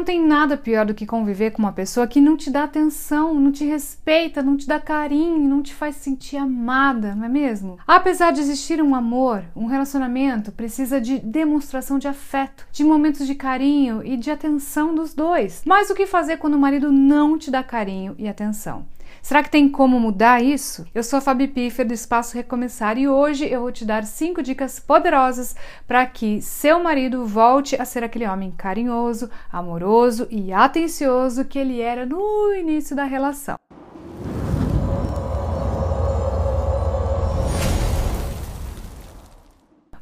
Não tem nada pior do que conviver com uma pessoa que não te dá atenção, não te respeita, não te dá carinho, não te faz sentir amada, não é mesmo? Apesar de existir um amor, um relacionamento precisa de demonstração de afeto, de momentos de carinho e de atenção dos dois. Mas o que fazer quando o marido não te dá carinho e atenção? Será que tem como mudar isso? Eu sou a Fabi Piffer do Espaço Recomeçar e hoje eu vou te dar cinco dicas poderosas para que seu marido volte a ser aquele homem carinhoso, amoroso e atencioso que ele era no início da relação.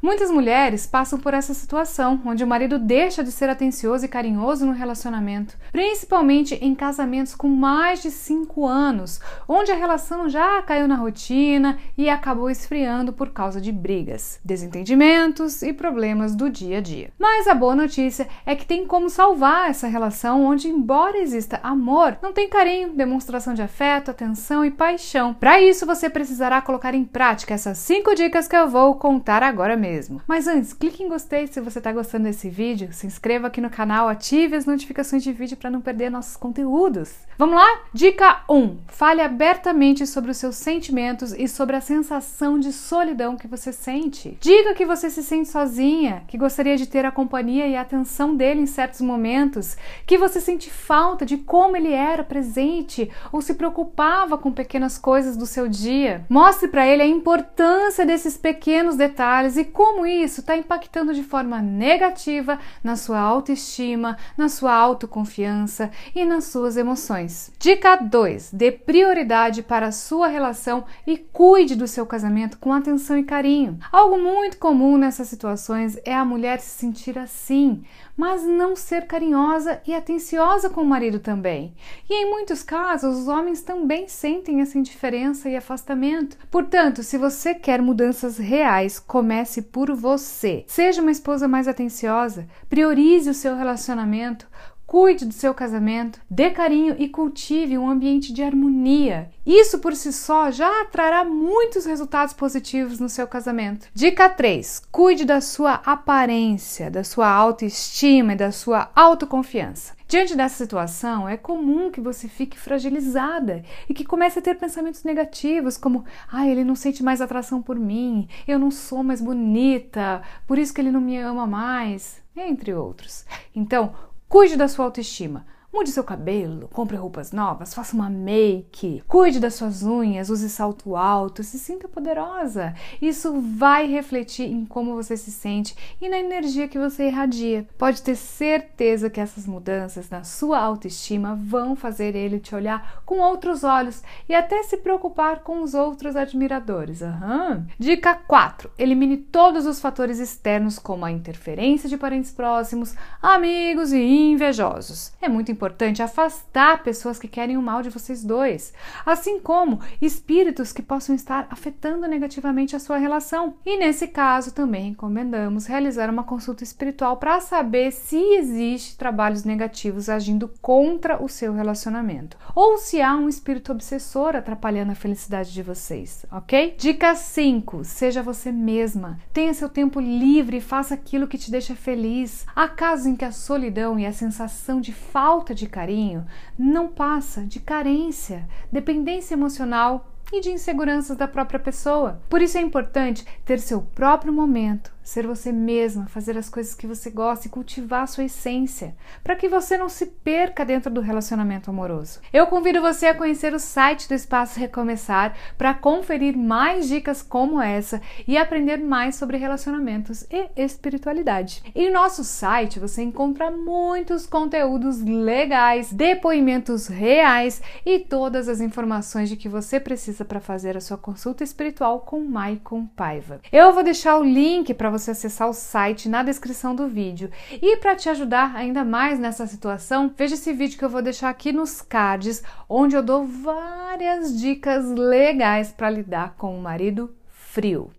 Muitas mulheres passam por essa situação, onde o marido deixa de ser atencioso e carinhoso no relacionamento, principalmente em casamentos com mais de 5 anos, onde a relação já caiu na rotina e acabou esfriando por causa de brigas, desentendimentos e problemas do dia a dia. Mas a boa notícia é que tem como salvar essa relação onde, embora exista amor, não tem carinho, demonstração de afeto, atenção e paixão. Para isso, você precisará colocar em prática essas 5 dicas que eu vou contar agora mesmo mesmo. Mas antes, clique em gostei se você está gostando desse vídeo, se inscreva aqui no canal, ative as notificações de vídeo para não perder nossos conteúdos. Vamos lá? Dica 1. Fale abertamente sobre os seus sentimentos e sobre a sensação de solidão que você sente. Diga que você se sente sozinha, que gostaria de ter a companhia e a atenção dele em certos momentos, que você sente falta de como ele era presente ou se preocupava com pequenas coisas do seu dia. Mostre para ele a importância desses pequenos detalhes e como isso está impactando de forma negativa na sua autoestima, na sua autoconfiança e nas suas emoções. Dica 2: dê prioridade para a sua relação e cuide do seu casamento com atenção e carinho. Algo muito comum nessas situações é a mulher se sentir assim, mas não ser carinhosa e atenciosa com o marido também. E em muitos casos, os homens também sentem essa indiferença e afastamento. Portanto, se você quer mudanças reais, comece por você. Seja uma esposa mais atenciosa, priorize o seu relacionamento, Cuide do seu casamento, dê carinho e cultive um ambiente de harmonia. Isso por si só já trará muitos resultados positivos no seu casamento. Dica 3: cuide da sua aparência, da sua autoestima e da sua autoconfiança. Diante dessa situação, é comum que você fique fragilizada e que comece a ter pensamentos negativos, como: ah, ele não sente mais atração por mim, eu não sou mais bonita, por isso que ele não me ama mais, entre outros. Então, Cuide da sua autoestima. Mude seu cabelo, compre roupas novas, faça uma make, cuide das suas unhas, use salto alto, se sinta poderosa. Isso vai refletir em como você se sente e na energia que você irradia. Pode ter certeza que essas mudanças na sua autoestima vão fazer ele te olhar com outros olhos e até se preocupar com os outros admiradores. Uhum. Dica 4: elimine todos os fatores externos, como a interferência de parentes próximos, amigos e invejosos. É muito afastar pessoas que querem o mal de vocês dois, assim como espíritos que possam estar afetando negativamente a sua relação. E nesse caso, também recomendamos realizar uma consulta espiritual para saber se existe trabalhos negativos agindo contra o seu relacionamento ou se há um espírito obsessor atrapalhando a felicidade de vocês, ok? Dica 5: seja você mesma. Tenha seu tempo livre faça aquilo que te deixa feliz. Há casos em que a solidão e a sensação de falta falta de carinho não passa de carência, dependência emocional e de inseguranças da própria pessoa. Por isso é importante ter seu próprio momento, ser você mesma, fazer as coisas que você gosta e cultivar a sua essência, para que você não se perca dentro do relacionamento amoroso. Eu convido você a conhecer o site do Espaço Recomeçar para conferir mais dicas como essa e aprender mais sobre relacionamentos e espiritualidade. E no nosso site você encontra muitos conteúdos legais, depoimentos reais e todas as informações de que você precisa para fazer a sua consulta espiritual com Maicon Paiva. Eu vou deixar o link para você você acessar o site na descrição do vídeo. E para te ajudar ainda mais nessa situação, veja esse vídeo que eu vou deixar aqui nos cards, onde eu dou várias dicas legais para lidar com o marido frio.